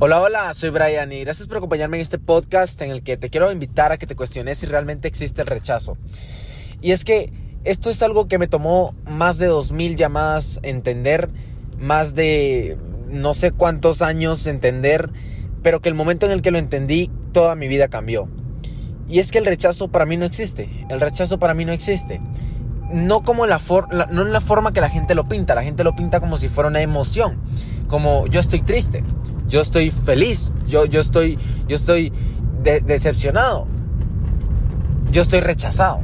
Hola, hola, soy Brian y gracias por acompañarme en este podcast en el que te quiero invitar a que te cuestiones si realmente existe el rechazo. Y es que esto es algo que me tomó más de 2.000 llamadas entender, más de no sé cuántos años entender, pero que el momento en el que lo entendí, toda mi vida cambió. Y es que el rechazo para mí no existe. El rechazo para mí no existe. No como la, no en la forma que la gente lo pinta. La gente lo pinta como si fuera una emoción. Como yo estoy triste, yo estoy feliz, yo, yo estoy, yo estoy decepcionado, yo estoy rechazado.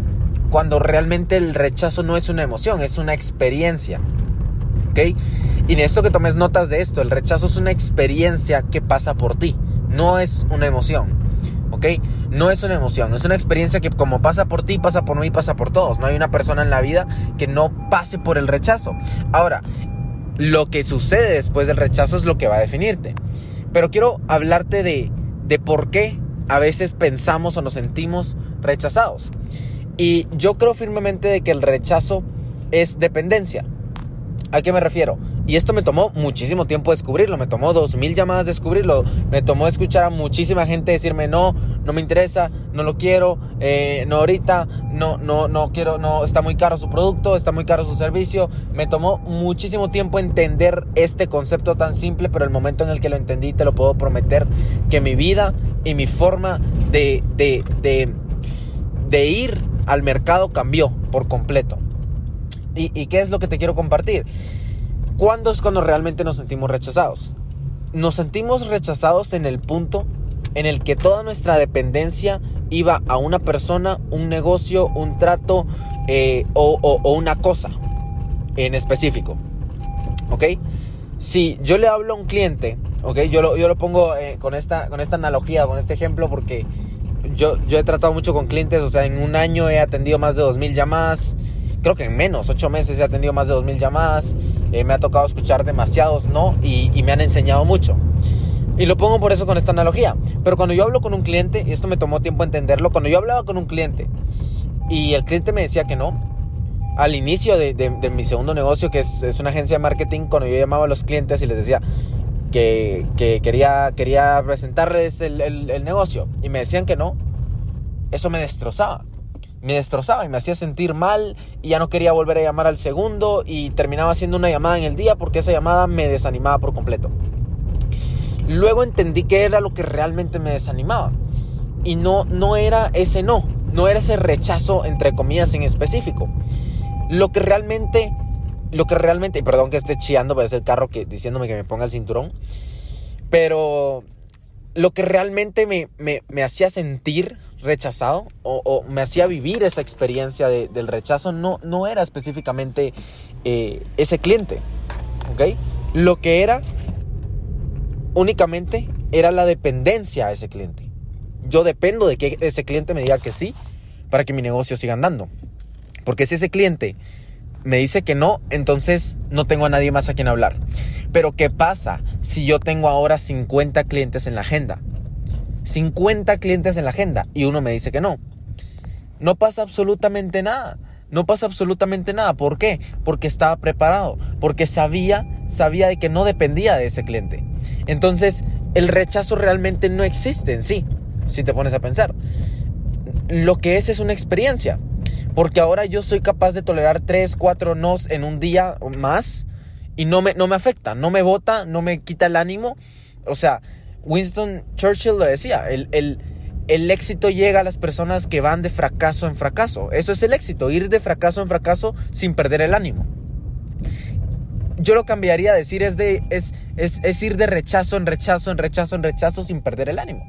Cuando realmente el rechazo no es una emoción, es una experiencia. ¿Ok? Y esto que tomes notas de esto, el rechazo es una experiencia que pasa por ti, no es una emoción. ¿Ok? No es una emoción, es una experiencia que como pasa por ti, pasa por mí, pasa por todos. No hay una persona en la vida que no pase por el rechazo. Ahora, lo que sucede después del rechazo es lo que va a definirte. Pero quiero hablarte de, de por qué a veces pensamos o nos sentimos rechazados. Y yo creo firmemente de que el rechazo es dependencia. ¿A qué me refiero? Y esto me tomó muchísimo tiempo descubrirlo, me tomó dos mil llamadas descubrirlo, me tomó escuchar a muchísima gente decirme no, no me interesa, no lo quiero, eh, no ahorita, no, no, no quiero, no, está muy caro su producto, está muy caro su servicio. Me tomó muchísimo tiempo entender este concepto tan simple, pero el momento en el que lo entendí te lo puedo prometer que mi vida y mi forma de, de, de, ir al mercado cambió por completo. ¿Y, ¿Y qué es lo que te quiero compartir? ¿Cuándo es cuando realmente nos sentimos rechazados? Nos sentimos rechazados en el punto en el que toda nuestra dependencia iba a una persona, un negocio, un trato eh, o, una cosa en específico. ¿Ok? Si yo le hablo a un cliente, ¿ok? Yo lo, yo lo pongo eh, con, esta, con esta analogía, con este ejemplo, porque yo, yo he tratado mucho con clientes, o sea, en un año he atendido más de 2.000 llamadas, creo que en menos, 8 meses he atendido más de 2.000 llamadas, eh, me ha tocado escuchar demasiados no y, y me han enseñado mucho. Y lo pongo por eso con esta analogía. Pero cuando yo hablo con un cliente, y esto me tomó tiempo entenderlo, cuando yo hablaba con un cliente y el cliente me decía que no, al inicio de, de, mi segundo negocio, que es, es, una agencia de marketing, cuando yo llamaba a los clientes y les decía que, que quería, quería presentarles el, el, el negocio y me decían que no, eso me destrozaba me destrozaba y me hacía sentir mal y ya no quería volver a llamar al segundo y terminaba haciendo una llamada en el día porque esa llamada me desanimaba por completo. Luego entendí que era lo que realmente me desanimaba y no, no era ese no, no era ese rechazo entre comillas en específico. Lo que realmente, lo que realmente, y perdón que esté chillando, parece el carro que, diciéndome que me ponga el cinturón, pero lo que realmente me, me, hacía sentir rechazado o, me hacía vivir esa experiencia del rechazo no, no era específicamente eh, ese cliente, ¿ok? Lo que era únicamente era la dependencia a ese cliente. Yo dependo de que ese cliente me diga que sí para que mi negocio siga andando. Porque si ese cliente me dice que no, entonces no tengo a nadie más a quien hablar. Pero ¿qué pasa si yo tengo ahora 50 clientes en la agenda? 50 clientes en la agenda y uno me dice que no. No pasa absolutamente nada. No pasa absolutamente nada. ¿Por qué? Porque estaba preparado. Porque sabía, sabía de que no dependía de ese cliente. Entonces, el rechazo realmente no existe en sí, si te pones a pensar. Lo que es es una experiencia. Porque ahora yo soy capaz de tolerar 3, 4 nos en un día más y no me, no me afecta, no me bota, no me quita el ánimo. O sea, Winston Churchill lo decía, el, el, el éxito llega a las personas que van de fracaso en fracaso. Eso es el éxito, ir de fracaso en fracaso sin perder el ánimo. Yo lo cambiaría a decir es, de, es, es, es ir de rechazo en rechazo, en rechazo, en rechazo sin perder el ánimo.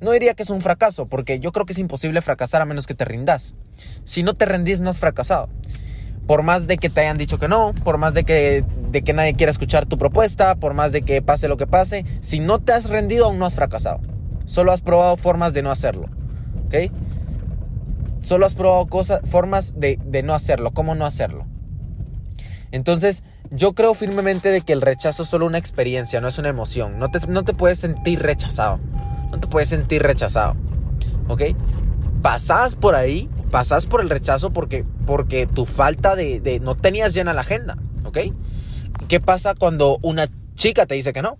No diría que es un fracaso, porque yo creo que es imposible fracasar a menos que te rindas. Si no te rendís, no has fracasado. Por más de que te hayan dicho que no, por más de que, de que nadie quiera escuchar tu propuesta, por más de que pase lo que pase, si no te has rendido aún no has fracasado. Solo has probado formas de no hacerlo. ¿Ok? Solo has probado cosas, formas de, de no hacerlo, cómo no hacerlo. Entonces, yo creo firmemente de que el rechazo es solo una experiencia, no es una emoción. No te, no te puedes sentir rechazado. No te puedes sentir rechazado. ¿Ok? Pasás por ahí, pasás por el rechazo porque, porque tu falta de, no tenías llena la agenda. ¿Ok? ¿Qué pasa cuando una chica te dice que no?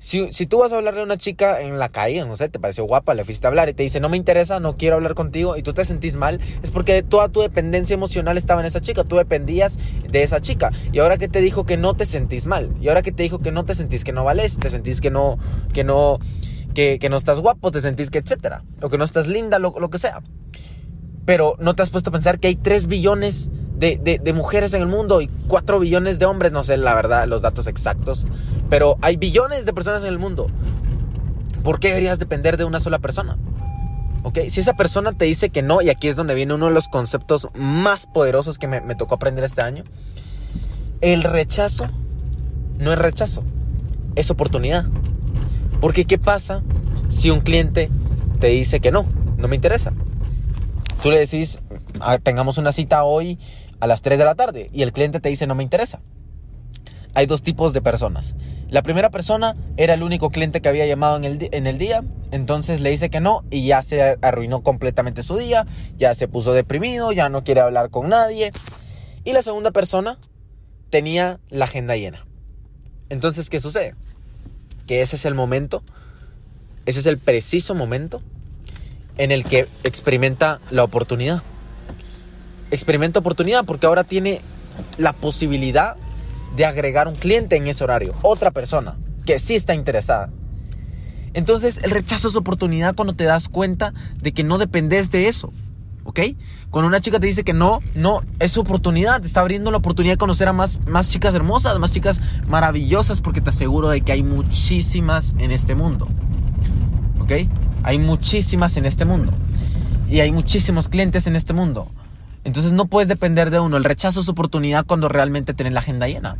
Si, si, tú vas a hablarle a una chica en la calle, no sé, te pareció guapa, le fuiste a hablar y te dice, no me interesa, no quiero hablar contigo, y tú te sentís mal, es porque toda tu dependencia emocional estaba en esa chica, tú dependías de esa chica. Y ahora que te dijo que no te sentís mal, y ahora que te dijo que no te sentís que no vales, te sentís que no, que no, que, no estás guapo, te sentís que etcétera, o que no estás linda, lo que sea. Pero no te has puesto a pensar que hay 3 billones de, de, mujeres en el mundo y 4 billones de hombres, no sé la verdad, los datos exactos, pero hay billones de personas en el mundo. ¿Por qué deberías depender de una sola persona? ¿Ok? Si esa persona te dice que no, y aquí es donde viene uno de los conceptos más poderosos que me, me tocó aprender este año, el rechazo no es rechazo, es oportunidad. Porque ¿qué pasa si un cliente te dice que no, no me interesa? Tú le decís, ah, tengamos una cita hoy a las 3 de la tarde y el cliente te dice no me interesa. Hay dos tipos de personas. La primera persona era el único cliente que había llamado en el, en el día, entonces le dice que no y ya se arruinó completamente su día, ya se puso deprimido, ya no quiere hablar con nadie. Y la segunda persona tenía la agenda llena. Entonces, ¿qué sucede? Que ese es el momento, ese es el preciso momento en el que experimenta la oportunidad. Experimenta oportunidad porque ahora tiene la posibilidad de agregar un cliente en ese horario, otra persona que sí está interesada. Entonces el rechazo es oportunidad cuando te das cuenta de que no dependes de eso. ¿Ok? Cuando una chica te dice que no, no, es oportunidad, te está abriendo la oportunidad de conocer a más, más chicas hermosas, más chicas maravillosas, porque te aseguro de que hay muchísimas en este mundo. ¿Ok? Hay muchísimas en este mundo. Y hay muchísimos clientes en este mundo. Entonces no puedes depender de uno. El rechazo es oportunidad cuando realmente tienes la agenda llena.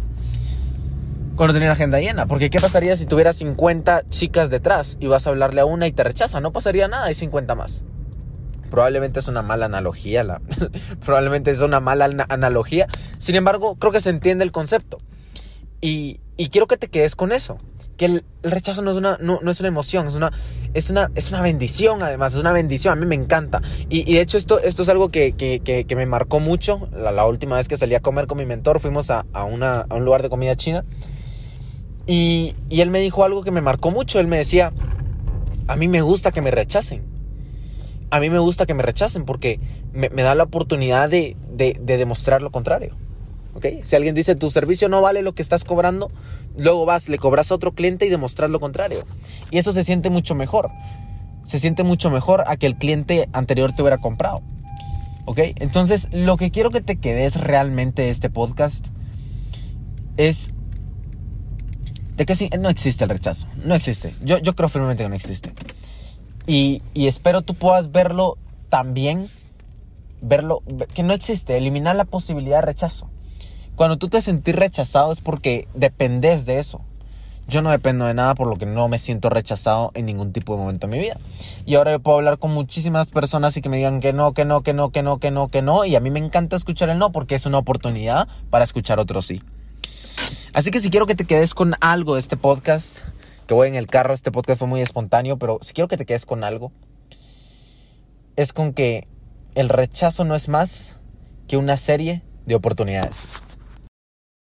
Cuando tienes la agenda llena. Porque ¿qué pasaría si tuvieras 50 chicas detrás y vas a hablarle a una y te rechaza? No pasaría nada, hay 50 más. Probablemente es una mala analogía. La... Probablemente es una mala analogía. Sin embargo, creo que se entiende el concepto. Y, y quiero que te quedes con eso que el, rechazo no es una, no, no, es una emoción, es una, es, una, es una bendición además, es una bendición, a mí me encanta. Y, de hecho esto, esto es algo que, que, que, que me marcó mucho. La, la, última vez que salí a comer con mi mentor fuimos a, a, una, a un lugar de comida china. Y, y, él me dijo algo que me marcó mucho. Él me decía, a mí me gusta que me rechacen. A mí me gusta que me rechacen porque me, me da la oportunidad de, de, de demostrar lo contrario. ¿Okay? Si alguien dice tu servicio no vale lo que estás cobrando, luego vas, le cobras a otro cliente y demostras lo contrario. Y eso se siente mucho mejor. Se siente mucho mejor a que el cliente anterior te hubiera comprado. ¿Ok? Entonces, lo que quiero que te quedes realmente de este podcast es de que no existe el rechazo. No existe. Yo, yo creo firmemente que no existe. Y, y espero tú puedas verlo también. Verlo, que no existe. Eliminar la posibilidad de rechazo. Cuando tú te sentís rechazado es porque dependes de eso. Yo no dependo de nada por lo que no me siento rechazado en ningún tipo de momento de mi vida. Y ahora yo puedo hablar con muchísimas personas y que me digan que no, que no, que no, que no, que no, que no. Y a mí me encanta escuchar el no porque es una oportunidad para escuchar otro sí. Así que si quiero que te quedes con algo de este podcast, que voy en el carro, este podcast fue muy espontáneo, pero si quiero que te quedes con algo, es con que el rechazo no es más que una serie de oportunidades.